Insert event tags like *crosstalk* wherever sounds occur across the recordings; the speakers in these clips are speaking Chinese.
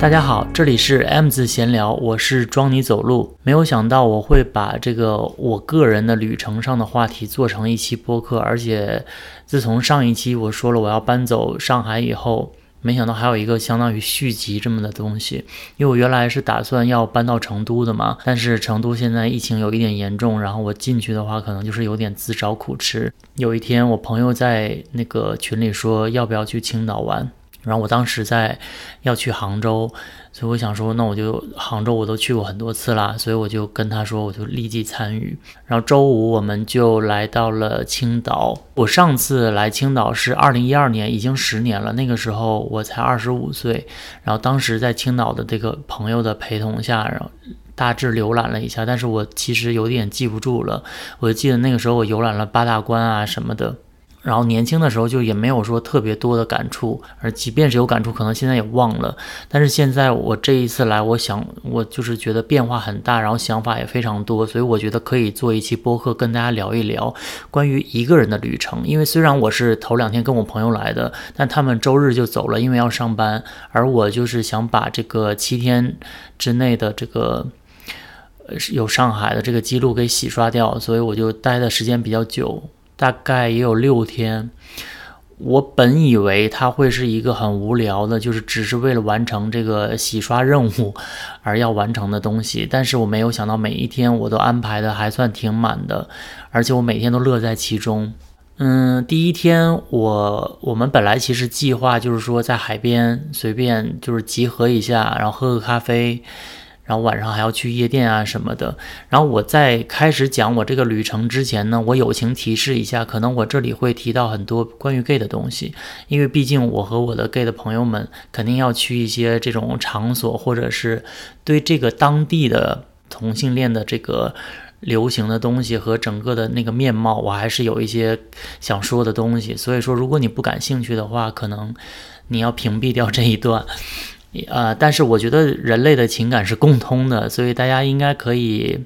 大家好，这里是 M 字闲聊，我是装你走路。没有想到我会把这个我个人的旅程上的话题做成一期播客，而且自从上一期我说了我要搬走上海以后，没想到还有一个相当于续集这么的东西。因为我原来是打算要搬到成都的嘛，但是成都现在疫情有一点严重，然后我进去的话可能就是有点自找苦吃。有一天我朋友在那个群里说要不要去青岛玩。然后我当时在要去杭州，所以我想说，那我就杭州我都去过很多次啦，所以我就跟他说，我就立即参与。然后周五我们就来到了青岛。我上次来青岛是二零一二年，已经十年了。那个时候我才二十五岁。然后当时在青岛的这个朋友的陪同下，然后大致浏览了一下，但是我其实有点记不住了。我记得那个时候我游览了八大关啊什么的。然后年轻的时候就也没有说特别多的感触，而即便是有感触，可能现在也忘了。但是现在我这一次来，我想我就是觉得变化很大，然后想法也非常多，所以我觉得可以做一期播客跟大家聊一聊关于一个人的旅程。因为虽然我是头两天跟我朋友来的，但他们周日就走了，因为要上班，而我就是想把这个七天之内的这个呃有上海的这个记录给洗刷掉，所以我就待的时间比较久。大概也有六天，我本以为它会是一个很无聊的，就是只是为了完成这个洗刷任务 *laughs* 而要完成的东西。但是我没有想到，每一天我都安排的还算挺满的，而且我每天都乐在其中。嗯，第一天我我们本来其实计划就是说在海边随便就是集合一下，然后喝个咖啡。然后晚上还要去夜店啊什么的。然后我在开始讲我这个旅程之前呢，我友情提示一下，可能我这里会提到很多关于 gay 的东西，因为毕竟我和我的 gay 的朋友们肯定要去一些这种场所，或者是对这个当地的同性恋的这个流行的东西和整个的那个面貌，我还是有一些想说的东西。所以说，如果你不感兴趣的话，可能你要屏蔽掉这一段。呃，但是我觉得人类的情感是共通的，所以大家应该可以，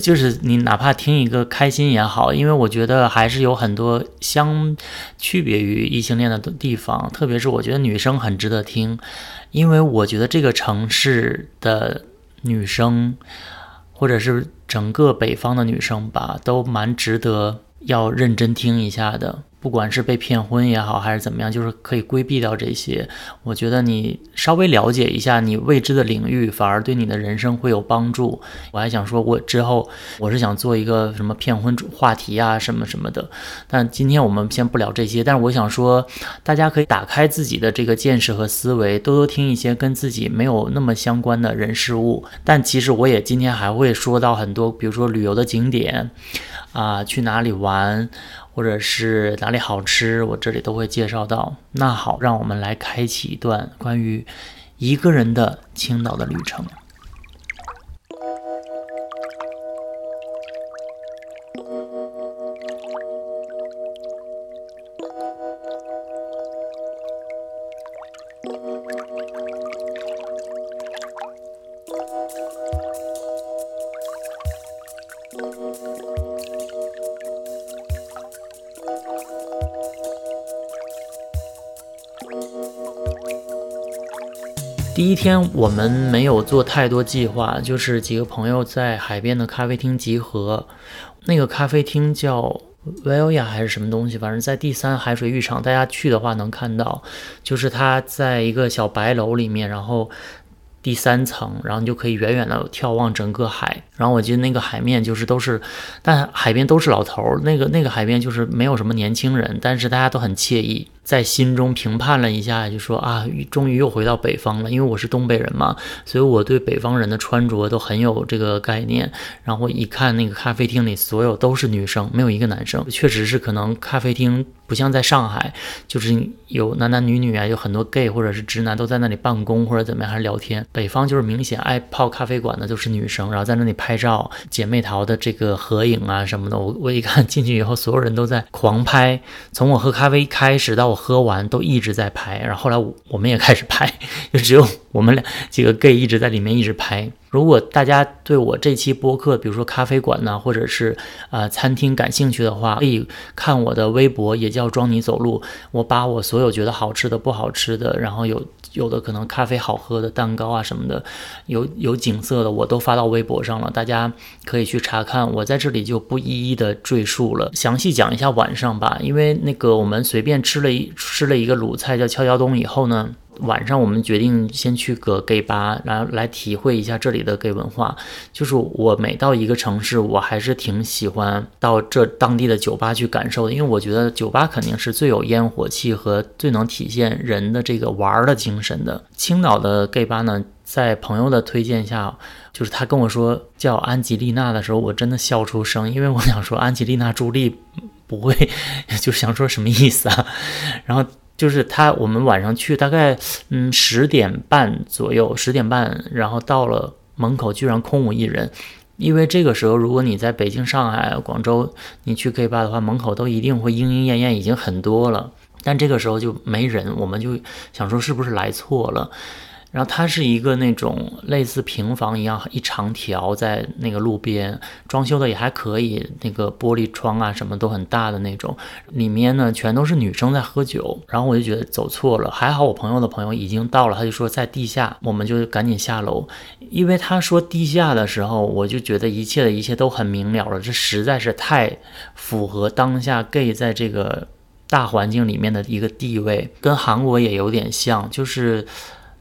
就是你哪怕听一个开心也好，因为我觉得还是有很多相区别于异性恋的地方，特别是我觉得女生很值得听，因为我觉得这个城市的女生，或者是整个北方的女生吧，都蛮值得要认真听一下的。不管是被骗婚也好，还是怎么样，就是可以规避掉这些。我觉得你稍微了解一下你未知的领域，反而对你的人生会有帮助。我还想说，我之后我是想做一个什么骗婚主话题啊，什么什么的。但今天我们先不聊这些。但是我想说，大家可以打开自己的这个见识和思维，多多听一些跟自己没有那么相关的人事物。但其实我也今天还会说到很多，比如说旅游的景点啊，去哪里玩。或者是哪里好吃，我这里都会介绍到。那好，让我们来开启一段关于一个人的青岛的旅程。第一天我们没有做太多计划，就是几个朋友在海边的咖啡厅集合。那个咖啡厅叫 Velia 还是什么东西，反正在第三海水浴场，大家去的话能看到，就是它在一个小白楼里面，然后第三层，然后你就可以远远的眺望整个海。然后我记得那个海面就是都是，但海边都是老头儿，那个那个海边就是没有什么年轻人，但是大家都很惬意。在心中评判了一下，就说啊，终于又回到北方了。因为我是东北人嘛，所以我对北方人的穿着都很有这个概念。然后一看那个咖啡厅里，所有都是女生，没有一个男生。确实是可能咖啡厅不像在上海，就是有男男女女啊，有很多 gay 或者是直男都在那里办公或者怎么样，还是聊天。北方就是明显爱泡咖啡馆的都是女生，然后在那里拍照、姐妹淘的这个合影啊什么的。我我一看进去以后，所有人都在狂拍，从我喝咖啡开始到我。喝完都一直在拍，然后后来我们也开始拍，*laughs* 就只有我们俩几个 gay 一直在里面一直拍。如果大家对我这期播客，比如说咖啡馆呢，或者是呃餐厅感兴趣的话，可以看我的微博，也叫装你走路。我把我所有觉得好吃的、不好吃的，然后有有的可能咖啡好喝的、蛋糕啊什么的，有有景色的，我都发到微博上了，大家可以去查看。我在这里就不一一的赘述了，详细讲一下晚上吧。因为那个我们随便吃了一吃了一个鲁菜叫跷跷冬以后呢。晚上我们决定先去个 gay 吧，然后来体会一下这里的 gay 文化。就是我每到一个城市，我还是挺喜欢到这当地的酒吧去感受的，因为我觉得酒吧肯定是最有烟火气和最能体现人的这个玩的精神的。青岛的 gay 吧呢，在朋友的推荐下，就是他跟我说叫安吉丽娜的时候，我真的笑出声，因为我想说安吉丽娜朱莉不会，就想说什么意思啊？然后。就是他，我们晚上去，大概嗯十点半左右，十点半，然后到了门口，居然空无一人。因为这个时候，如果你在北京、上海、广州，你去 K 吧的话，门口都一定会莺莺燕燕，已经很多了。但这个时候就没人，我们就想说是不是来错了。然后它是一个那种类似平房一样一长条在那个路边装修的也还可以，那个玻璃窗啊什么都很大的那种，里面呢全都是女生在喝酒，然后我就觉得走错了，还好我朋友的朋友已经到了，他就说在地下，我们就赶紧下楼，因为他说地下的时候，我就觉得一切的一切都很明了了，这实在是太符合当下 gay 在这个大环境里面的一个地位，跟韩国也有点像，就是。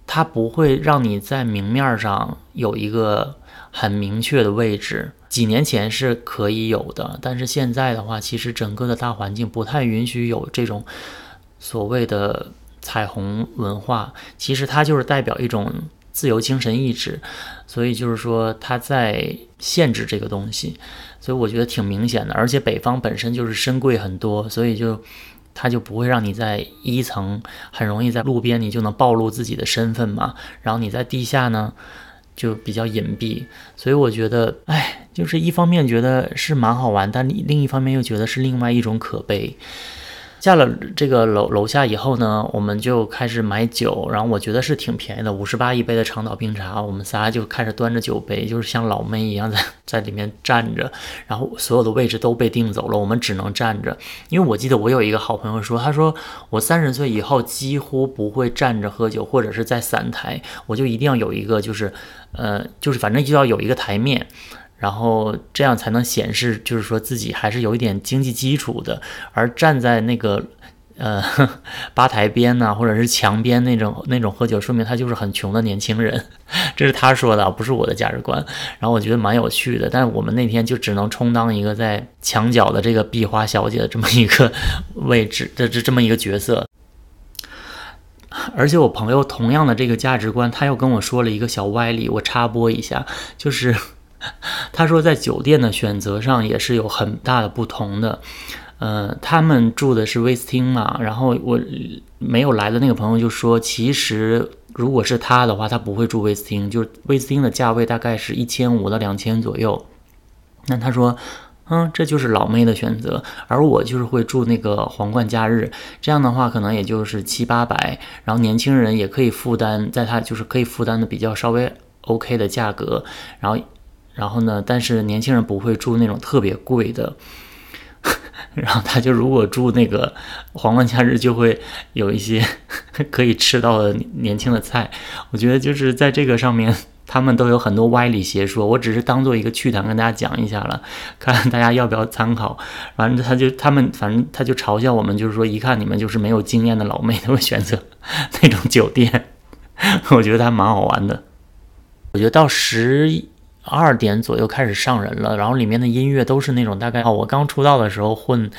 它不会让你在明面上有一个很明确的位置。几年前是可以有的，但是现在的话，其实整个的大环境不太允许有这种所谓的彩虹文化。其实它就是代表一种自由精神意志，所以就是说它在限制这个东西。所以我觉得挺明显的，而且北方本身就是深贵很多，所以就。它就不会让你在一层很容易在路边，你就能暴露自己的身份嘛。然后你在地下呢，就比较隐蔽。所以我觉得，哎，就是一方面觉得是蛮好玩，但另一方面又觉得是另外一种可悲。下了这个楼楼下以后呢，我们就开始买酒，然后我觉得是挺便宜的，五十八一杯的长岛冰茶。我们仨就开始端着酒杯，就是像老妹一样在 *laughs* 在里面站着，然后所有的位置都被订走了，我们只能站着。因为我记得我有一个好朋友说，他说我三十岁以后几乎不会站着喝酒，或者是在散台，我就一定要有一个，就是呃，就是反正就要有一个台面。然后这样才能显示，就是说自己还是有一点经济基础的。而站在那个呃吧台边呢，或者是墙边那种那种喝酒，说明他就是很穷的年轻人。*laughs* 这是他说的，不是我的价值观。然后我觉得蛮有趣的，但是我们那天就只能充当一个在墙角的这个壁花小姐的这么一个位置这这这么一个角色。而且我朋友同样的这个价值观，他又跟我说了一个小歪理，我插播一下，就是。*laughs* 他说，在酒店的选择上也是有很大的不同的。呃，他们住的是威斯汀嘛，然后我没有来的那个朋友就说，其实如果是他的话，他不会住威斯汀，就是威斯汀的价位大概是一千五到两千左右。那他说，嗯，这就是老妹的选择，而我就是会住那个皇冠假日，这样的话可能也就是七八百，然后年轻人也可以负担，在他就是可以负担的比较稍微 OK 的价格，然后。然后呢？但是年轻人不会住那种特别贵的，*laughs* 然后他就如果住那个皇冠假日，就会有一些 *laughs* 可以吃到的年轻的菜。我觉得就是在这个上面，他们都有很多歪理邪说。我只是当做一个趣谈跟大家讲一下了，看大家要不要参考。反正他就他们反正他就嘲笑我们，就是说一看你们就是没有经验的老妹，都会选择 *laughs* 那种酒店。我觉得还蛮好玩的。我觉得到十。二点左右开始上人了，然后里面的音乐都是那种大概哦，我刚出道的时候混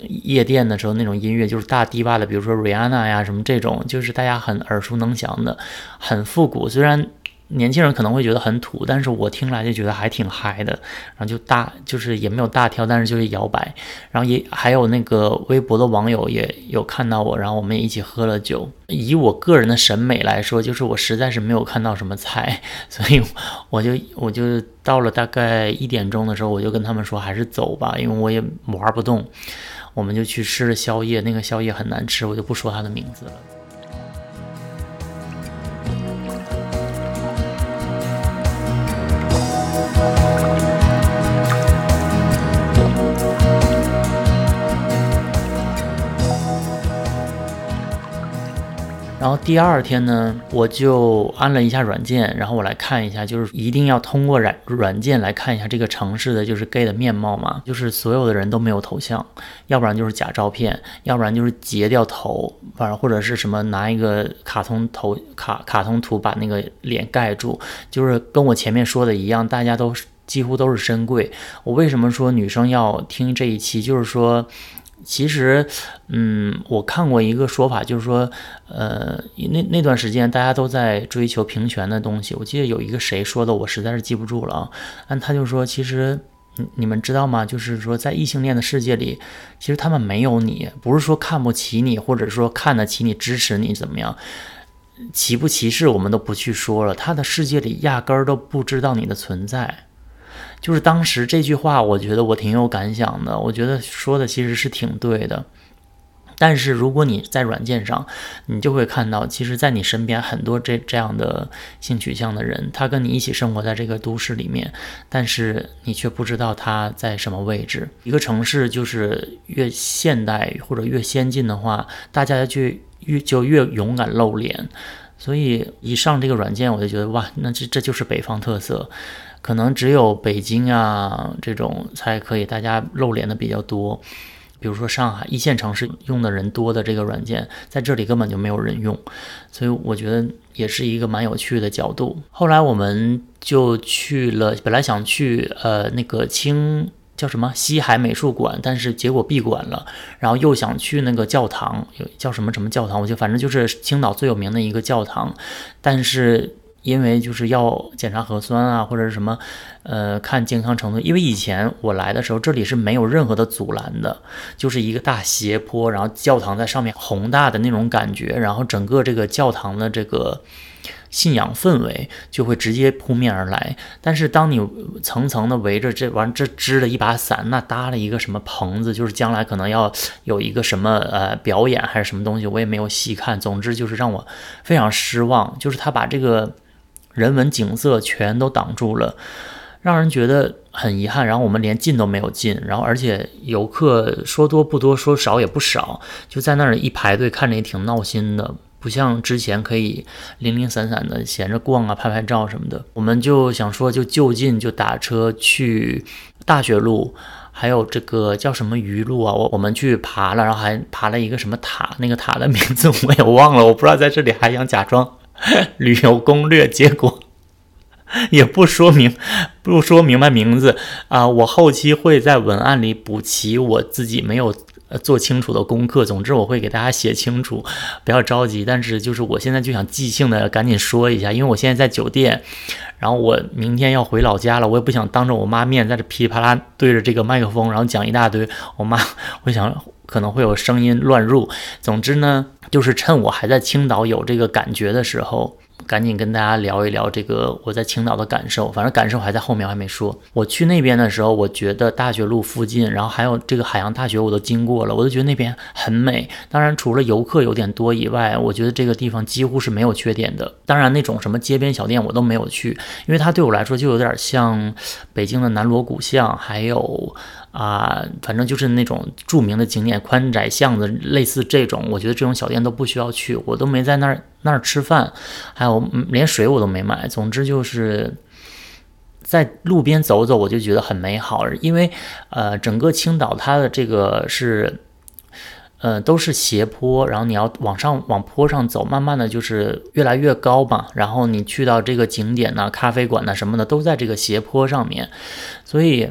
夜店的时候那种音乐，就是大迪吧的，比如说 Rihanna 呀什么这种，就是大家很耳熟能详的，很复古。虽然。年轻人可能会觉得很土，但是我听来就觉得还挺嗨的，然后就大就是也没有大跳，但是就是摇摆，然后也还有那个微博的网友也有看到我，然后我们也一起喝了酒。以我个人的审美来说，就是我实在是没有看到什么菜，*laughs* 所以我就我就到了大概一点钟的时候，我就跟他们说还是走吧，因为我也玩不动，我们就去吃了宵夜，那个宵夜很难吃，我就不说它的名字了。然后第二天呢，我就安了一下软件，然后我来看一下，就是一定要通过软软件来看一下这个城市的就是 gay 的面貌嘛，就是所有的人都没有头像，要不然就是假照片，要不然就是截掉头，反正或者是什么拿一个卡通头卡卡通图把那个脸盖住，就是跟我前面说的一样，大家都是几乎都是深贵。我为什么说女生要听这一期？就是说。其实，嗯，我看过一个说法，就是说，呃，那那段时间大家都在追求平权的东西。我记得有一个谁说的，我实在是记不住了啊。但他就说，其实，你们知道吗？就是说，在异性恋的世界里，其实他们没有你，不是说看不起你，或者说看得起你、支持你怎么样，歧不歧视我们都不去说了。他的世界里压根儿都不知道你的存在。就是当时这句话，我觉得我挺有感想的。我觉得说的其实是挺对的。但是如果你在软件上，你就会看到，其实，在你身边很多这这样的性取向的人，他跟你一起生活在这个都市里面，但是你却不知道他在什么位置。一个城市就是越现代或者越先进的话，大家就越就越勇敢露脸。所以一上这个软件，我就觉得哇，那这这就是北方特色。可能只有北京啊这种才可以，大家露脸的比较多。比如说上海一线城市用的人多的这个软件，在这里根本就没有人用，所以我觉得也是一个蛮有趣的角度。后来我们就去了，本来想去呃那个青叫什么西海美术馆，但是结果闭馆了。然后又想去那个教堂，有叫什么什么教堂，我就反正就是青岛最有名的一个教堂，但是。因为就是要检查核酸啊，或者是什么，呃，看健康程度。因为以前我来的时候，这里是没有任何的阻拦的，就是一个大斜坡，然后教堂在上面，宏大的那种感觉，然后整个这个教堂的这个信仰氛围就会直接扑面而来。但是当你层层的围着这完这支了一把伞，那搭了一个什么棚子，就是将来可能要有一个什么呃表演还是什么东西，我也没有细看。总之就是让我非常失望，就是他把这个。人文景色全都挡住了，让人觉得很遗憾。然后我们连进都没有进，然后而且游客说多不多，说少也不少，就在那儿一排队，看着也挺闹心的，不像之前可以零零散散的闲着逛啊、拍拍照什么的。我们就想说，就就近就打车去大学路，还有这个叫什么鱼路啊，我我们去爬了，然后还爬了一个什么塔，那个塔的名字我也忘了，我不知道在这里还想假装。*laughs* 旅游攻略，结果也不说明，不说明白名字啊！我后期会在文案里补齐我自己没有做清楚的功课。总之，我会给大家写清楚，不要着急。但是，就是我现在就想即兴的赶紧说一下，因为我现在在酒店，然后我明天要回老家了，我也不想当着我妈面在这噼里啪啦对着这个麦克风，然后讲一大堆。我妈，*laughs* 我想可能会有声音乱入。总之呢。就是趁我还在青岛有这个感觉的时候，赶紧跟大家聊一聊这个我在青岛的感受。反正感受还在后面，我还没说。我去那边的时候，我觉得大学路附近，然后还有这个海洋大学，我都经过了，我都觉得那边很美。当然，除了游客有点多以外，我觉得这个地方几乎是没有缺点的。当然，那种什么街边小店我都没有去，因为它对我来说就有点像北京的南锣鼓巷，还有。啊，反正就是那种著名的景点，宽窄巷子，类似这种，我觉得这种小店都不需要去，我都没在那儿那儿吃饭，还有连水我都没买。总之就是在路边走走，我就觉得很美好，因为呃，整个青岛它的这个是，呃，都是斜坡，然后你要往上往坡上走，慢慢的就是越来越高嘛，然后你去到这个景点呢，咖啡馆呢什么的都在这个斜坡上面，所以。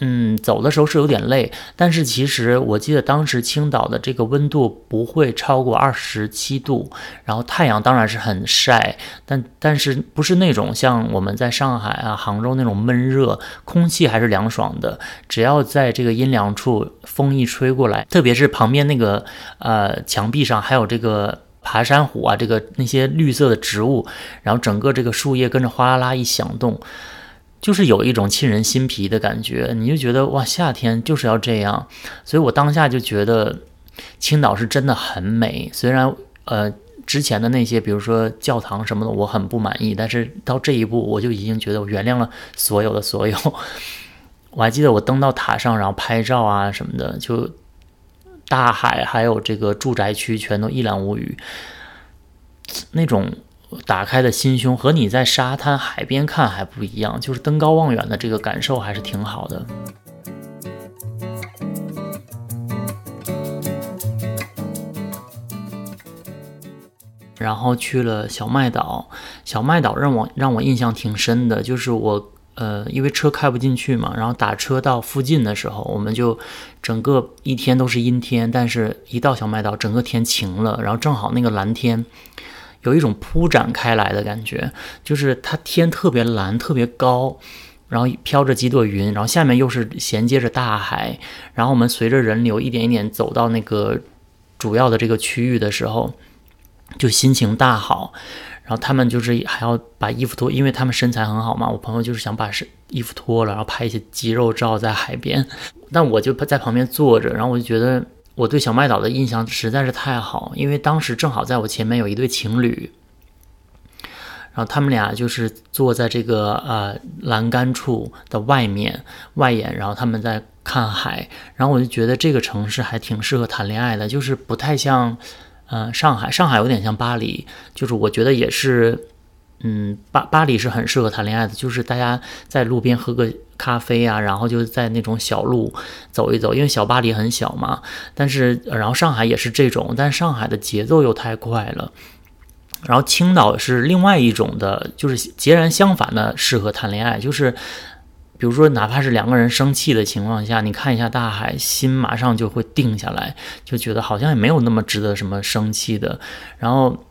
嗯，走的时候是有点累，但是其实我记得当时青岛的这个温度不会超过二十七度，然后太阳当然是很晒，但但是不是那种像我们在上海啊、杭州那种闷热，空气还是凉爽的。只要在这个阴凉处，风一吹过来，特别是旁边那个呃墙壁上还有这个爬山虎啊，这个那些绿色的植物，然后整个这个树叶跟着哗啦啦一响动。就是有一种沁人心脾的感觉，你就觉得哇，夏天就是要这样。所以我当下就觉得青岛是真的很美。虽然呃之前的那些，比如说教堂什么的，我很不满意，但是到这一步，我就已经觉得我原谅了所有的所有。我还记得我登到塔上，然后拍照啊什么的，就大海还有这个住宅区全都一览无余。那种打开的心胸和你在沙滩海边看还不一样，就是登高望远的这个感受还是挺好的。然后去了小麦岛，小麦岛让我让我印象挺深的，就是我呃，因为车开不进去嘛，然后打车到附近的时候，我们就整个一天都是阴天，但是一到小麦岛，整个天晴了，然后正好那个蓝天有一种铺展开来的感觉，就是它天特别蓝，特别高，然后飘着几朵云，然后下面又是衔接着大海，然后我们随着人流一点一点走到那个主要的这个区域的时候。就心情大好，然后他们就是还要把衣服脱，因为他们身材很好嘛。我朋友就是想把身衣服脱了，然后拍一些肌肉照在海边。但我就在旁边坐着，然后我就觉得我对小麦岛的印象实在是太好，因为当时正好在我前面有一对情侣，然后他们俩就是坐在这个呃栏杆处的外面外沿，然后他们在看海，然后我就觉得这个城市还挺适合谈恋爱的，就是不太像。嗯，上海，上海有点像巴黎，就是我觉得也是，嗯，巴巴黎是很适合谈恋爱的，就是大家在路边喝个咖啡啊，然后就在那种小路走一走，因为小巴黎很小嘛。但是，然后上海也是这种，但上海的节奏又太快了。然后青岛是另外一种的，就是截然相反的适合谈恋爱，就是。比如说，哪怕是两个人生气的情况下，你看一下大海，心马上就会定下来，就觉得好像也没有那么值得什么生气的。然后，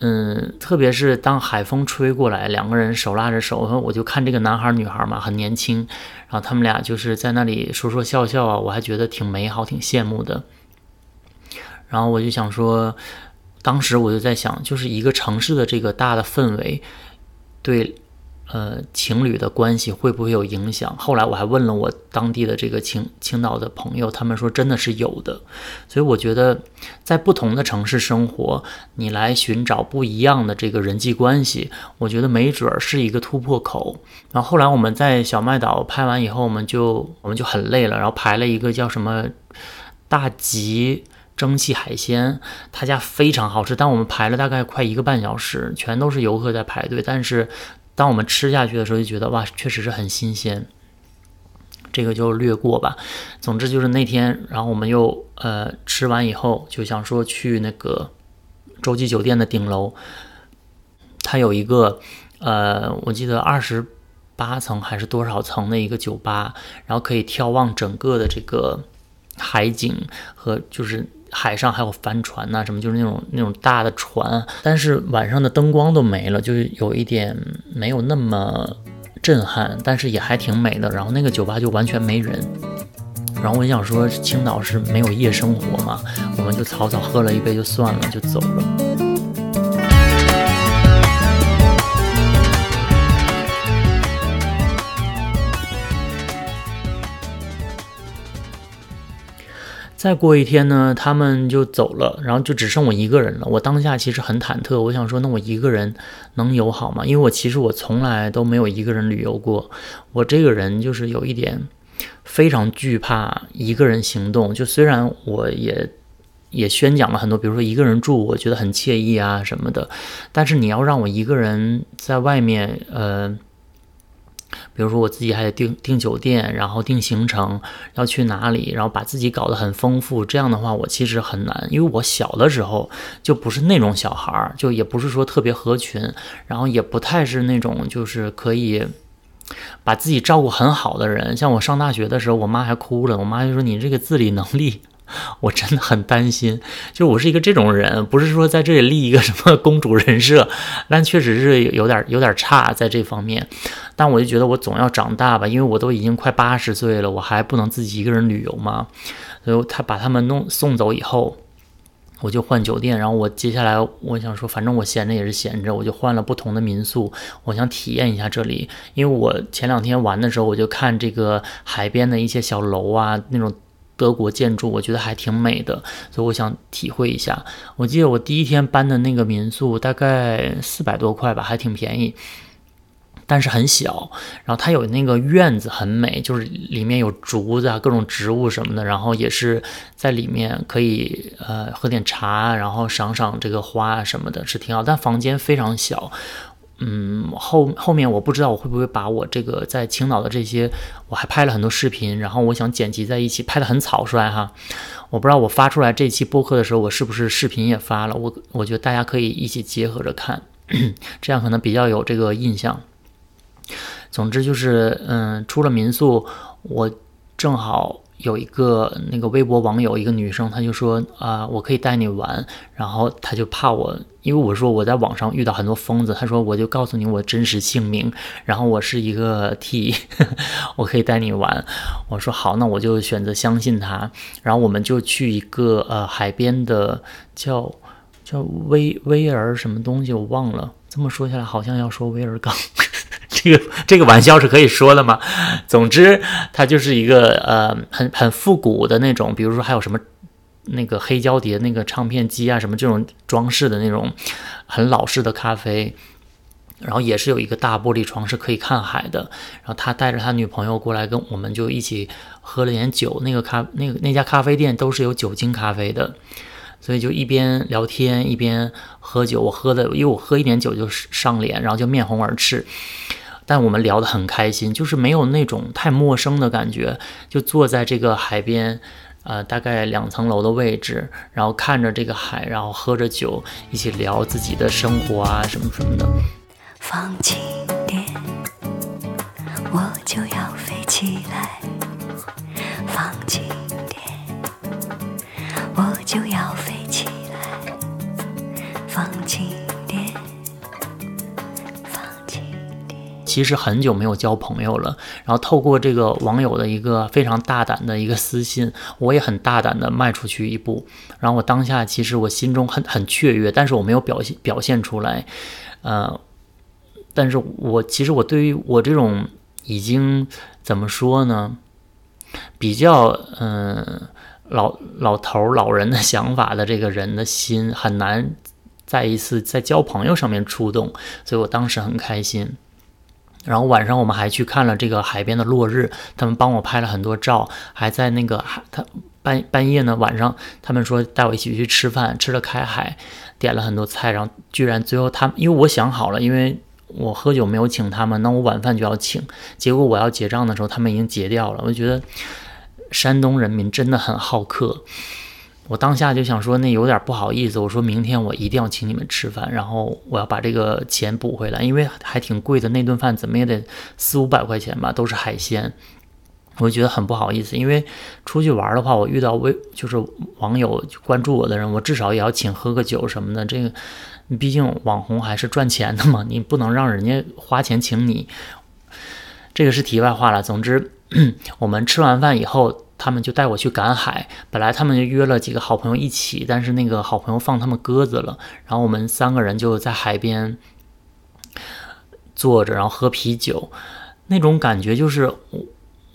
嗯，特别是当海风吹过来，两个人手拉着手，我就看这个男孩女孩嘛，很年轻，然后他们俩就是在那里说说笑笑啊，我还觉得挺美好，挺羡慕的。然后我就想说，当时我就在想，就是一个城市的这个大的氛围，对。呃，情侣的关系会不会有影响？后来我还问了我当地的这个青青岛的朋友，他们说真的是有的。所以我觉得，在不同的城市生活，你来寻找不一样的这个人际关系，我觉得没准儿是一个突破口。然后后来我们在小麦岛拍完以后，我们就我们就很累了，然后排了一个叫什么大吉蒸汽海鲜，他家非常好吃，但我们排了大概快一个半小时，全都是游客在排队，但是。当我们吃下去的时候，就觉得哇，确实是很新鲜。这个就略过吧。总之就是那天，然后我们又呃吃完以后，就想说去那个洲际酒店的顶楼，它有一个呃，我记得二十八层还是多少层的一个酒吧，然后可以眺望整个的这个海景和就是。海上还有帆船呐，什么就是那种那种大的船，但是晚上的灯光都没了，就是有一点没有那么震撼，但是也还挺美的。然后那个酒吧就完全没人，然后我想说，青岛是没有夜生活嘛，我们就草草喝了一杯就算了，就走了。再过一天呢，他们就走了，然后就只剩我一个人了。我当下其实很忐忑，我想说，那我一个人能游好吗？因为我其实我从来都没有一个人旅游过。我这个人就是有一点非常惧怕一个人行动。就虽然我也也宣讲了很多，比如说一个人住，我觉得很惬意啊什么的，但是你要让我一个人在外面，呃。比如说我自己还得订订酒店，然后订行程，要去哪里，然后把自己搞得很丰富。这样的话，我其实很难，因为我小的时候就不是那种小孩儿，就也不是说特别合群，然后也不太是那种就是可以把自己照顾很好的人。像我上大学的时候，我妈还哭了，我妈就说你这个自理能力。我真的很担心，就我是一个这种人，不是说在这里立一个什么公主人设，但确实是有点有点差在这方面。但我就觉得我总要长大吧，因为我都已经快八十岁了，我还不能自己一个人旅游吗？所以他把他们弄送走以后，我就换酒店。然后我接下来我想说，反正我闲着也是闲着，我就换了不同的民宿，我想体验一下这里。因为我前两天玩的时候，我就看这个海边的一些小楼啊，那种。德国建筑我觉得还挺美的，所以我想体会一下。我记得我第一天搬的那个民宿大概四百多块吧，还挺便宜。但是很小，然后它有那个院子很美，就是里面有竹子啊，各种植物什么的，然后也是在里面可以呃喝点茶，然后赏赏这个花啊什么的，是挺好。但房间非常小，嗯，后后面我不知道我会不会把我这个在青岛的这些，我还拍了很多视频，然后我想剪辑在一起，拍的很草率哈。我不知道我发出来这期播客的时候，我是不是视频也发了？我我觉得大家可以一起结合着看，*clears throat* 这样可能比较有这个印象。总之就是，嗯，出了民宿，我正好有一个那个微博网友，一个女生，她就说啊，我可以带你玩。然后她就怕我，因为我说我在网上遇到很多疯子，她说我就告诉你我真实姓名，然后我是一个 T，*laughs* 我可以带你玩。我说好，那我就选择相信她。然后我们就去一个呃海边的叫叫威威尔什么东西，我忘了。这么说下来，好像要说威尔港。这个这个玩笑是可以说的吗？总之，它就是一个呃很很复古的那种，比如说还有什么那个黑胶碟、那个唱片机啊，什么这种装饰的那种很老式的咖啡，然后也是有一个大玻璃窗是可以看海的。然后他带着他女朋友过来，跟我们就一起喝了点酒。那个咖那个那家咖啡店都是有酒精咖啡的，所以就一边聊天一边喝酒。我喝的，因为我喝一点酒就上脸，然后就面红耳赤。但我们聊得很开心，就是没有那种太陌生的感觉，就坐在这个海边，呃，大概两层楼的位置，然后看着这个海，然后喝着酒，一起聊自己的生活啊，什么什么的。放轻点，我就要飞起来。放轻点，我就要其实很久没有交朋友了，然后透过这个网友的一个非常大胆的一个私信，我也很大胆的迈出去一步。然后我当下其实我心中很很雀跃，但是我没有表现表现出来。呃，但是我其实我对于我这种已经怎么说呢，比较嗯老老头老人的想法的这个人的心很难再一次在交朋友上面触动，所以我当时很开心。然后晚上我们还去看了这个海边的落日，他们帮我拍了很多照，还在那个海，他半半夜呢晚上，他们说带我一起去吃饭，吃了开海，点了很多菜，然后居然最后他，因为我想好了，因为我喝酒没有请他们，那我晚饭就要请，结果我要结账的时候，他们已经结掉了，我觉得山东人民真的很好客。我当下就想说，那有点不好意思。我说明天我一定要请你们吃饭，然后我要把这个钱补回来，因为还挺贵的，那顿饭怎么也得四五百块钱吧，都是海鲜。我就觉得很不好意思，因为出去玩的话，我遇到微就是网友关注我的人，我至少也要请喝个酒什么的。这个，毕竟网红还是赚钱的嘛，你不能让人家花钱请你。这个是题外话了。总之，*clears throat* 我们吃完饭以后。他们就带我去赶海，本来他们就约了几个好朋友一起，但是那个好朋友放他们鸽子了，然后我们三个人就在海边坐着，然后喝啤酒，那种感觉就是。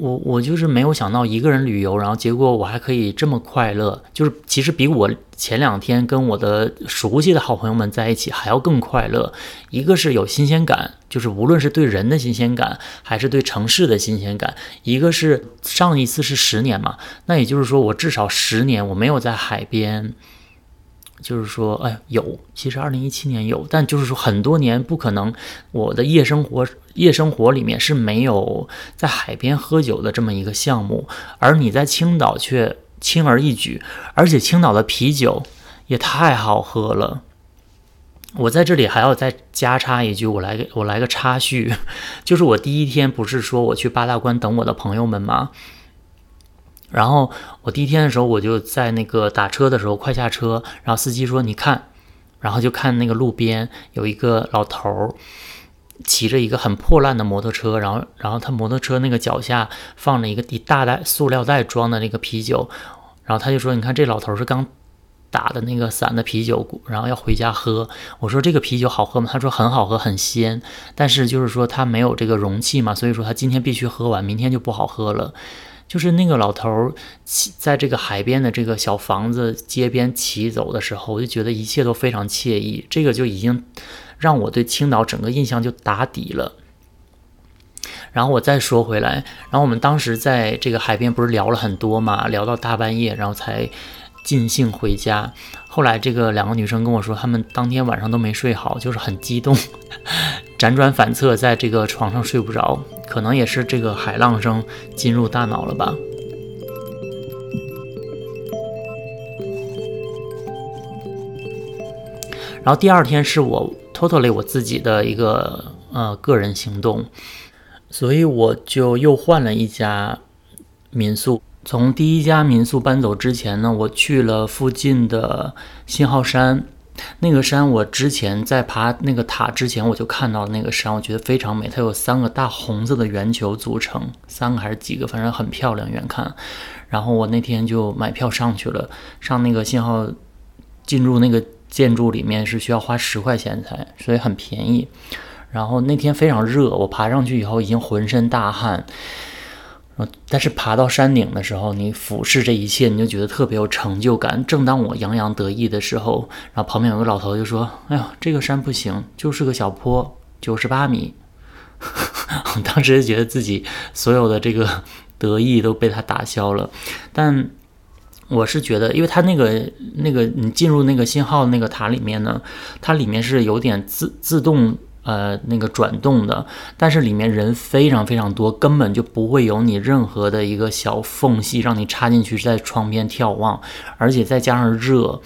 我我就是没有想到一个人旅游，然后结果我还可以这么快乐，就是其实比我前两天跟我的熟悉的好朋友们在一起还要更快乐。一个是有新鲜感，就是无论是对人的新鲜感，还是对城市的新鲜感；一个是上一次是十年嘛，那也就是说我至少十年我没有在海边。就是说，哎，有，其实二零一七年有，但就是说很多年不可能，我的夜生活夜生活里面是没有在海边喝酒的这么一个项目，而你在青岛却轻而易举，而且青岛的啤酒也太好喝了。我在这里还要再加插一句，我来我来个插叙，*laughs* 就是我第一天不是说我去八大关等我的朋友们吗？然后我第一天的时候，我就在那个打车的时候快下车，然后司机说：“你看。”然后就看那个路边有一个老头儿骑着一个很破烂的摩托车，然后然后他摩托车那个脚下放着一个一大袋塑料袋装的那个啤酒，然后他就说：“你看这老头儿是刚打的那个散的啤酒，然后要回家喝。”我说：“这个啤酒好喝吗？”他说：“很好喝，很鲜，但是就是说他没有这个容器嘛，所以说他今天必须喝完，明天就不好喝了。”就是那个老头儿骑在这个海边的这个小房子街边骑走的时候，我就觉得一切都非常惬意。这个就已经让我对青岛整个印象就打底了。然后我再说回来，然后我们当时在这个海边不是聊了很多嘛，聊到大半夜，然后才尽兴回家。后来这个两个女生跟我说，她们当天晚上都没睡好，就是很激动，*laughs* 辗转反侧，在这个床上睡不着，可能也是这个海浪声进入大脑了吧。然后第二天是我 totally 我自己的一个呃个人行动，所以我就又换了一家民宿。从第一家民宿搬走之前呢，我去了附近的信号山。那个山我之前在爬那个塔之前我就看到那个山，我觉得非常美。它有三个大红色的圆球组成，三个还是几个，反正很漂亮，远看。然后我那天就买票上去了，上那个信号进入那个建筑里面是需要花十块钱才，所以很便宜。然后那天非常热，我爬上去以后已经浑身大汗。但是爬到山顶的时候，你俯视这一切，你就觉得特别有成就感。正当我洋洋得意的时候，然后旁边有个老头就说：“哎呀，这个山不行，就是个小坡，九十八米。*laughs* ”我当时就觉得自己所有的这个得意都被他打消了。但我是觉得，因为他那个那个你进入那个信号那个塔里面呢，它里面是有点自自动。呃，那个转动的，但是里面人非常非常多，根本就不会有你任何的一个小缝隙让你插进去在窗边眺望，而且再加上热，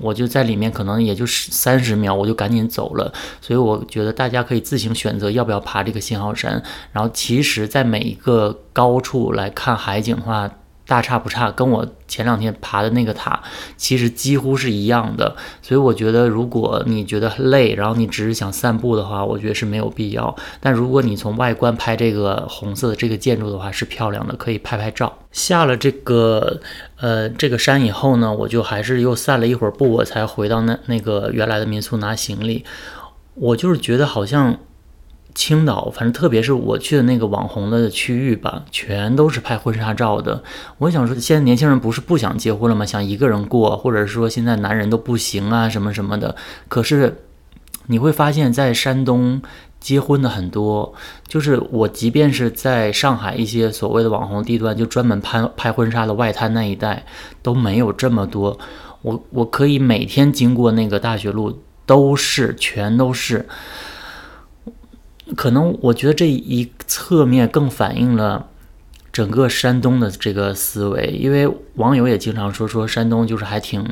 我就在里面可能也就是三十秒，我就赶紧走了。所以我觉得大家可以自行选择要不要爬这个信号山。然后其实，在每一个高处来看海景的话。大差不差，跟我前两天爬的那个塔其实几乎是一样的，所以我觉得如果你觉得累，然后你只是想散步的话，我觉得是没有必要。但如果你从外观拍这个红色的这个建筑的话，是漂亮的，可以拍拍照。下了这个呃这个山以后呢，我就还是又散了一会儿步，我才回到那那个原来的民宿拿行李。我就是觉得好像。青岛，反正特别是我去的那个网红的区域吧，全都是拍婚纱照的。我想说，现在年轻人不是不想结婚了吗？想一个人过，或者说现在男人都不行啊，什么什么的。可是你会发现在山东结婚的很多，就是我即便是在上海一些所谓的网红地段，就专门拍拍婚纱的外滩那一带都没有这么多。我我可以每天经过那个大学路，都是全都是。可能我觉得这一侧面更反映了整个山东的这个思维，因为网友也经常说说山东就是还挺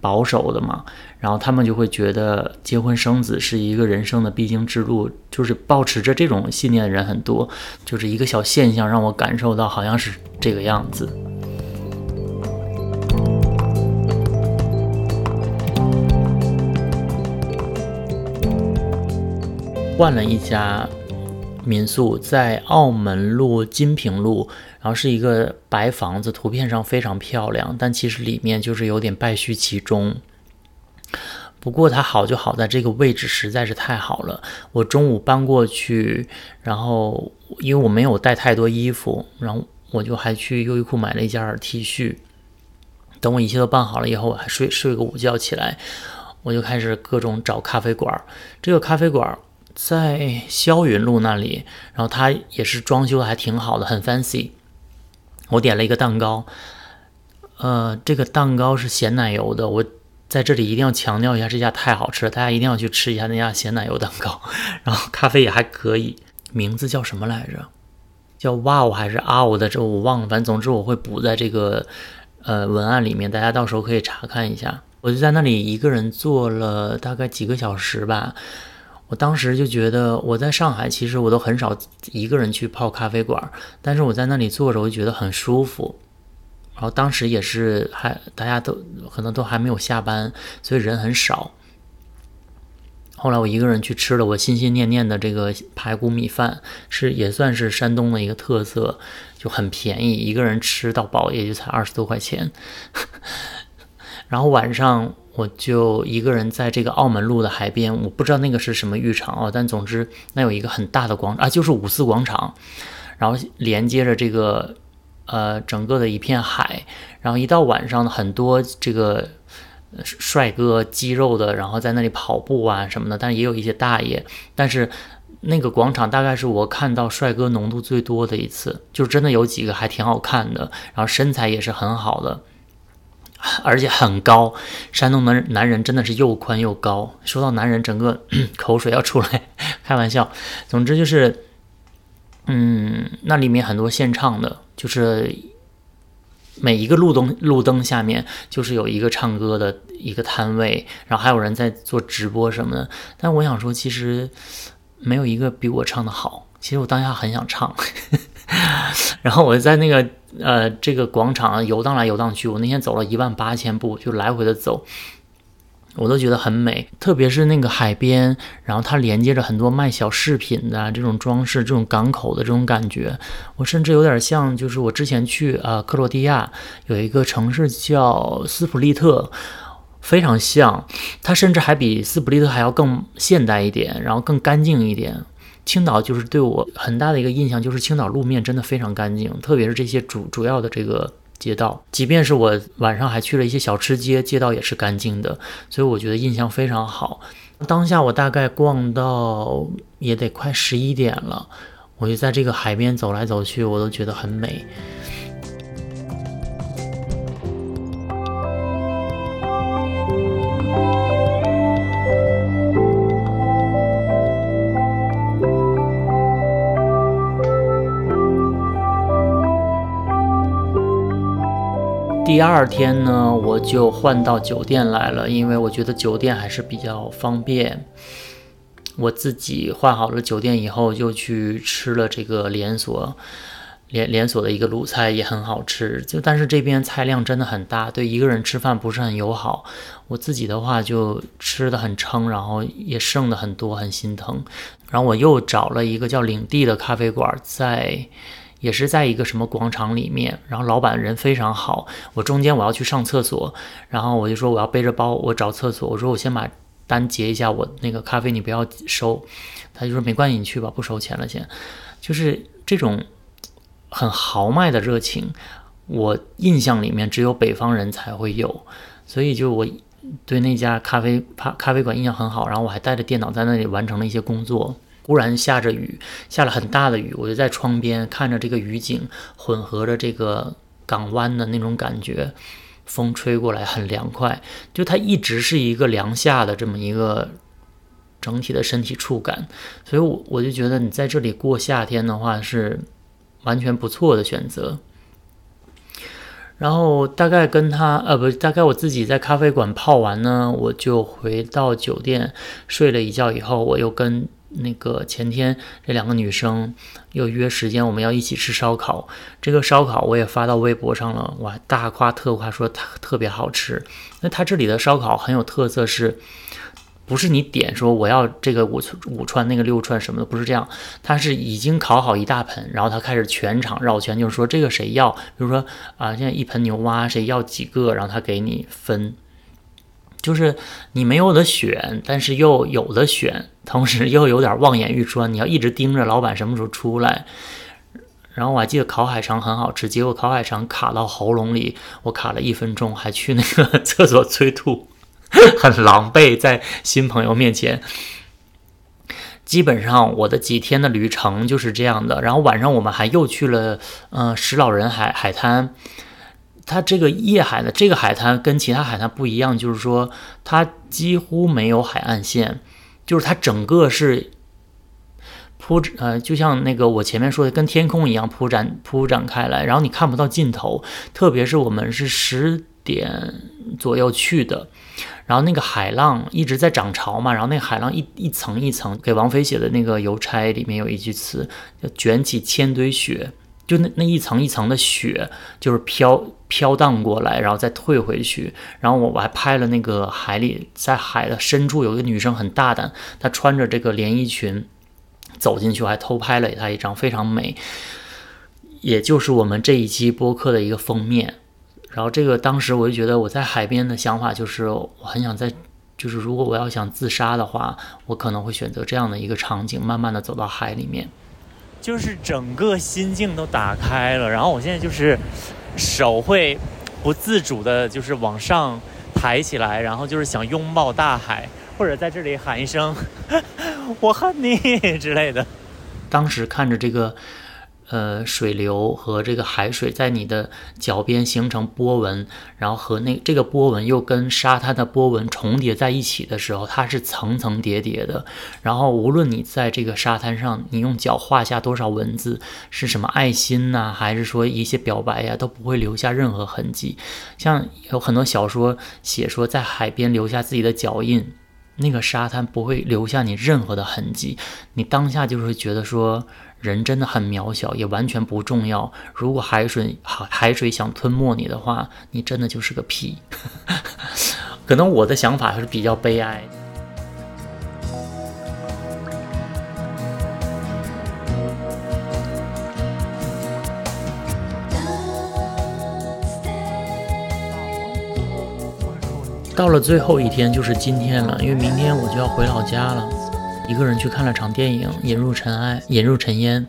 保守的嘛，然后他们就会觉得结婚生子是一个人生的必经之路，就是保持着这种信念的人很多，就是一个小现象让我感受到好像是这个样子。换了一家民宿，在澳门路金平路，然后是一个白房子，图片上非常漂亮，但其实里面就是有点败絮其中。不过它好就好在这个位置实在是太好了。我中午搬过去，然后因为我没有带太多衣服，然后我就还去优衣库买了一件 T 恤。等我一切都办好了以后，我还睡睡个午觉起来，我就开始各种找咖啡馆。这个咖啡馆。在霄云路那里，然后它也是装修的还挺好的，很 fancy。我点了一个蛋糕，呃，这个蛋糕是咸奶油的。我在这里一定要强调一下，这家太好吃了，大家一定要去吃一下那家咸奶油蛋糕。*laughs* 然后咖啡也还可以，名字叫什么来着？叫 Wow 还是 Ow 的？这我忘了。反正总之我会补在这个呃文案里面，大家到时候可以查看一下。我就在那里一个人坐了大概几个小时吧。我当时就觉得，我在上海其实我都很少一个人去泡咖啡馆，但是我在那里坐着，我就觉得很舒服。然后当时也是还大家都可能都还没有下班，所以人很少。后来我一个人去吃了我心心念念的这个排骨米饭，是也算是山东的一个特色，就很便宜，一个人吃到饱也就才二十多块钱。*laughs* 然后晚上。我就一个人在这个澳门路的海边，我不知道那个是什么浴场哦，但总之那有一个很大的广啊，就是五四广场，然后连接着这个呃整个的一片海，然后一到晚上呢很多这个帅哥肌肉的，然后在那里跑步啊什么的，但也有一些大爷，但是那个广场大概是我看到帅哥浓度最多的一次，就真的有几个还挺好看的，然后身材也是很好的，而且很高。山东的男人真的是又宽又高。说到男人，整个 *clears throat* 口水要出来，*laughs* 开玩笑。总之就是，嗯，那里面很多现唱的，就是每一个路灯路灯下面就是有一个唱歌的一个摊位，然后还有人在做直播什么的。但我想说，其实。没有一个比我唱的好。其实我当下很想唱，*laughs* 然后我在那个呃这个广场游荡来游荡去。我那天走了一万八千步，就来回的走，我都觉得很美。特别是那个海边，然后它连接着很多卖小饰品的这种装饰，这种港口的这种感觉，我甚至有点像，就是我之前去啊克罗地亚有一个城市叫斯普利特。非常像，它甚至还比斯普利特还要更现代一点，然后更干净一点。青岛就是对我很大的一个印象，就是青岛路面真的非常干净，特别是这些主主要的这个街道，即便是我晚上还去了一些小吃街，街道也是干净的，所以我觉得印象非常好。当下我大概逛到也得快十一点了，我就在这个海边走来走去，我都觉得很美。第二天呢，我就换到酒店来了，因为我觉得酒店还是比较方便。我自己换好了酒店以后，就去吃了这个连锁连连锁的一个卤菜，也很好吃。就但是这边菜量真的很大，对一个人吃饭不是很友好。我自己的话就吃的很撑，然后也剩的很多，很心疼。然后我又找了一个叫领地的咖啡馆，在。也是在一个什么广场里面，然后老板人非常好。我中间我要去上厕所，然后我就说我要背着包，我找厕所。我说我先把单结一下，我那个咖啡你不要收。他就说没关系，你去吧，不收钱了先。就是这种很豪迈的热情，我印象里面只有北方人才会有，所以就我对那家咖啡咖咖啡馆印象很好。然后我还带着电脑在那里完成了一些工作。忽然下着雨，下了很大的雨，我就在窗边看着这个雨景，混合着这个港湾的那种感觉，风吹过来很凉快，就它一直是一个凉夏的这么一个整体的身体触感，所以，我我就觉得你在这里过夏天的话是完全不错的选择。然后大概跟他呃不，大概我自己在咖啡馆泡完呢，我就回到酒店睡了一觉以后，我又跟。那个前天这两个女生又约时间，我们要一起吃烧烤。这个烧烤我也发到微博上了，哇，大夸特夸说它特别好吃。那它这里的烧烤很有特色，是不是你点说我要这个五五串那个六串什么的，不是这样，他是已经烤好一大盆，然后他开始全场绕圈，就是说这个谁要，比如说啊，现在一盆牛蛙谁要几个，然后他给你分。就是你没有的选，但是又有的选，同时又有点望眼欲穿。你要一直盯着老板什么时候出来。然后我还记得烤海肠很好吃，结果烤海肠卡到喉咙里，我卡了一分钟，还去那个 *laughs* 厕所催吐，*laughs* 很狼狈，在新朋友面前。基本上我的几天的旅程就是这样的。然后晚上我们还又去了，嗯，石老人海海滩。它这个夜海的这个海滩跟其他海滩不一样，就是说它几乎没有海岸线，就是它整个是铺呃，就像那个我前面说的，跟天空一样铺展铺展开来，然后你看不到尽头。特别是我们是十点左右去的，然后那个海浪一直在涨潮嘛，然后那个海浪一一层一层，给王菲写的那个邮差里面有一句词叫“卷起千堆雪”。就那那一层一层的雪，就是飘飘荡过来，然后再退回去。然后我我还拍了那个海里，在海的深处有一个女生很大胆，她穿着这个连衣裙走进去，我还偷拍了她一张，非常美。也就是我们这一期播客的一个封面。然后这个当时我就觉得我在海边的想法就是，我很想在，就是如果我要想自杀的话，我可能会选择这样的一个场景，慢慢的走到海里面。就是整个心境都打开了，然后我现在就是手会不自主的，就是往上抬起来，然后就是想拥抱大海，或者在这里喊一声“ *laughs* 我恨你”之类的。当时看着这个。呃，水流和这个海水在你的脚边形成波纹，然后和那这个波纹又跟沙滩的波纹重叠在一起的时候，它是层层叠叠的。然后无论你在这个沙滩上，你用脚画下多少文字，是什么爱心呐，还是说一些表白呀，都不会留下任何痕迹。像有很多小说写说，在海边留下自己的脚印，那个沙滩不会留下你任何的痕迹，你当下就是觉得说。人真的很渺小，也完全不重要。如果海水海海水想吞没你的话，你真的就是个屁。*laughs* 可能我的想法还是比较悲哀。到了最后一天，就是今天了，因为明天我就要回老家了。一个人去看了场电影《引入尘埃》，引入尘烟。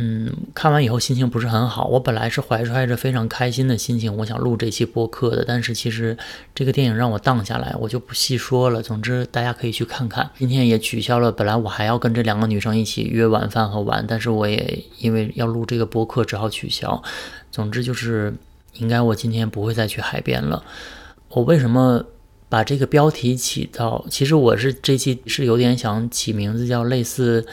嗯，看完以后心情不是很好。我本来是怀揣着非常开心的心情，我想录这期播客的。但是其实这个电影让我荡下来，我就不细说了。总之大家可以去看看。今天也取消了，本来我还要跟这两个女生一起约晚饭和玩，但是我也因为要录这个播客，只好取消。总之就是，应该我今天不会再去海边了。我为什么？把这个标题起到，其实我是这期是有点想起名字叫类似，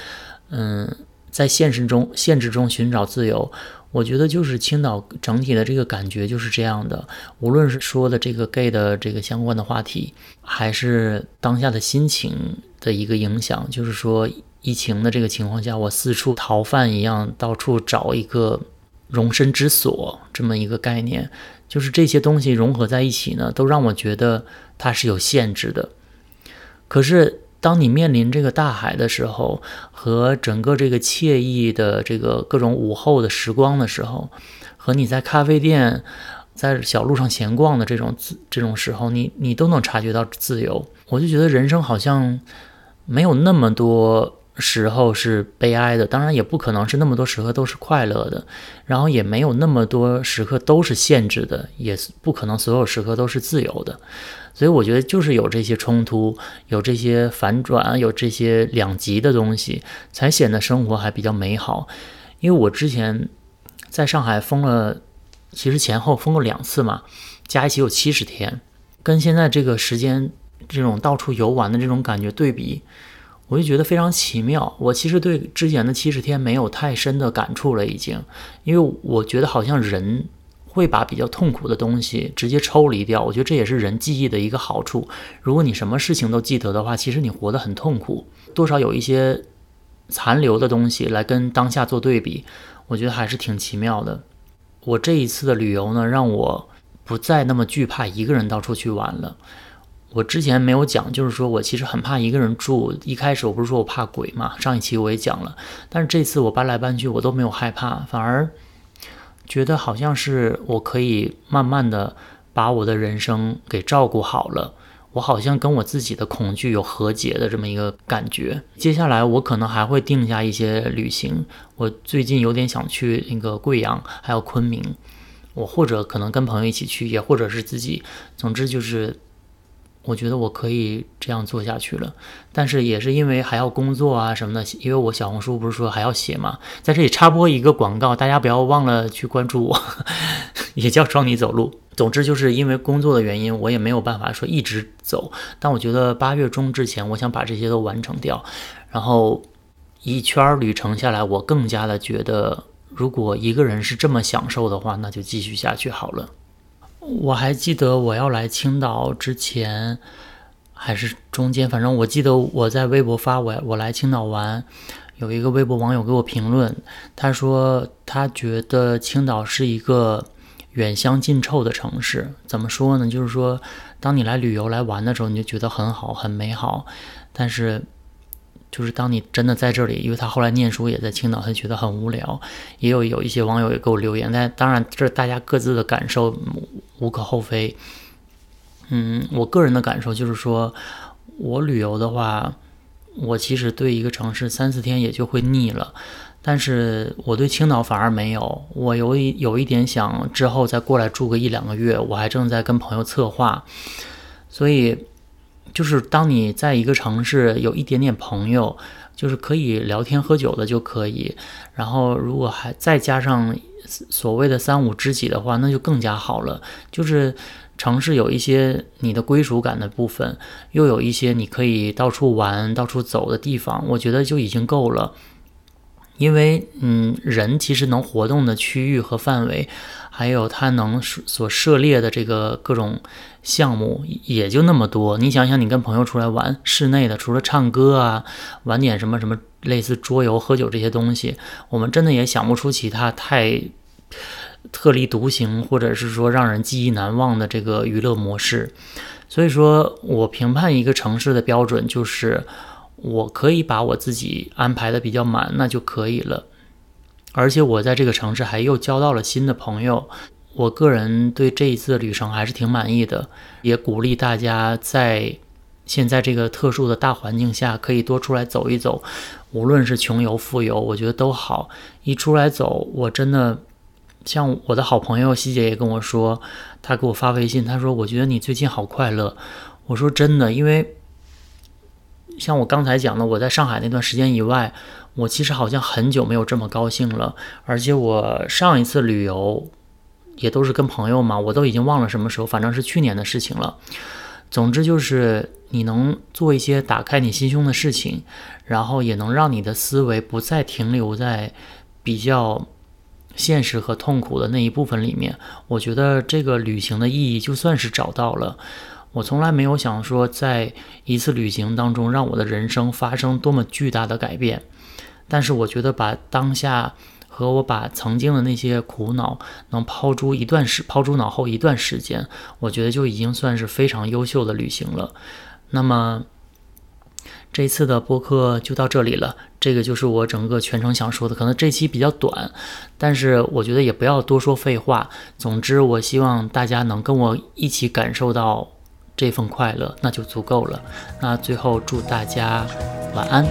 嗯，在现实中限制中寻找自由。我觉得就是青岛整体的这个感觉就是这样的。无论是说的这个 gay 的这个相关的话题，还是当下的心情的一个影响，就是说疫情的这个情况下，我四处逃犯一样，到处找一个容身之所，这么一个概念。就是这些东西融合在一起呢，都让我觉得它是有限制的。可是，当你面临这个大海的时候，和整个这个惬意的这个各种午后的时光的时候，和你在咖啡店、在小路上闲逛的这种自这种时候，你你都能察觉到自由。我就觉得人生好像没有那么多。时候是悲哀的，当然也不可能是那么多时刻都是快乐的，然后也没有那么多时刻都是限制的，也不可能所有时刻都是自由的。所以我觉得就是有这些冲突，有这些反转，有这些两极的东西，才显得生活还比较美好。因为我之前在上海封了，其实前后封过两次嘛，加一起有七十天，跟现在这个时间这种到处游玩的这种感觉对比。我就觉得非常奇妙。我其实对之前的七十天没有太深的感触了，已经，因为我觉得好像人会把比较痛苦的东西直接抽离掉。我觉得这也是人记忆的一个好处。如果你什么事情都记得的话，其实你活得很痛苦，多少有一些残留的东西来跟当下做对比，我觉得还是挺奇妙的。我这一次的旅游呢，让我不再那么惧怕一个人到处去玩了。我之前没有讲，就是说我其实很怕一个人住。一开始我不是说我怕鬼嘛，上一期我也讲了。但是这次我搬来搬去，我都没有害怕，反而觉得好像是我可以慢慢的把我的人生给照顾好了。我好像跟我自己的恐惧有和解的这么一个感觉。接下来我可能还会定下一些旅行。我最近有点想去那个贵阳，还有昆明。我或者可能跟朋友一起去，也或者是自己。总之就是。我觉得我可以这样做下去了，但是也是因为还要工作啊什么的，因为我小红书不是说还要写嘛，在这里插播一个广告，大家不要忘了去关注我，*laughs* 也叫装你走路。总之就是因为工作的原因，我也没有办法说一直走，但我觉得八月中之前，我想把这些都完成掉，然后一圈旅程下来，我更加的觉得，如果一个人是这么享受的话，那就继续下去好了。我还记得我要来青岛之前，还是中间，反正我记得我在微博发我我来青岛玩，有一个微博网友给我评论，他说他觉得青岛是一个远香近臭的城市。怎么说呢？就是说，当你来旅游来玩的时候，你就觉得很好很美好，但是。就是当你真的在这里，因为他后来念书也在青岛，他觉得很无聊。也有有一些网友也给我留言，但当然这大家各自的感受无可厚非。嗯，我个人的感受就是说，我旅游的话，我其实对一个城市三四天也就会腻了。但是我对青岛反而没有，我有一有一点想之后再过来住个一两个月。我还正在跟朋友策划，所以。就是当你在一个城市有一点点朋友，就是可以聊天喝酒的就可以。然后如果还再加上所谓的三五知己的话，那就更加好了。就是城市有一些你的归属感的部分，又有一些你可以到处玩、到处走的地方，我觉得就已经够了。因为，嗯，人其实能活动的区域和范围，还有他能所涉猎的这个各种项目，也就那么多。你想想，你跟朋友出来玩，室内的除了唱歌啊，玩点什么什么类似桌游、喝酒这些东西，我们真的也想不出其他太特立独行，或者是说让人记忆难忘的这个娱乐模式。所以说我评判一个城市的标准就是。我可以把我自己安排的比较满，那就可以了。而且我在这个城市还又交到了新的朋友，我个人对这一次的旅程还是挺满意的。也鼓励大家在现在这个特殊的大环境下，可以多出来走一走。无论是穷游、富游，我觉得都好。一出来走，我真的像我的好朋友西姐也跟我说，她给我发微信，她说：“我觉得你最近好快乐。”我说：“真的，因为。”像我刚才讲的，我在上海那段时间以外，我其实好像很久没有这么高兴了。而且我上一次旅游也都是跟朋友嘛，我都已经忘了什么时候，反正是去年的事情了。总之就是你能做一些打开你心胸的事情，然后也能让你的思维不再停留在比较现实和痛苦的那一部分里面。我觉得这个旅行的意义就算是找到了。我从来没有想说，在一次旅行当中让我的人生发生多么巨大的改变，但是我觉得把当下和我把曾经的那些苦恼能抛诸一段时抛诸脑后一段时间，我觉得就已经算是非常优秀的旅行了。那么这次的播客就到这里了，这个就是我整个全程想说的。可能这期比较短，但是我觉得也不要多说废话。总之，我希望大家能跟我一起感受到。这份快乐那就足够了。那最后祝大家晚安。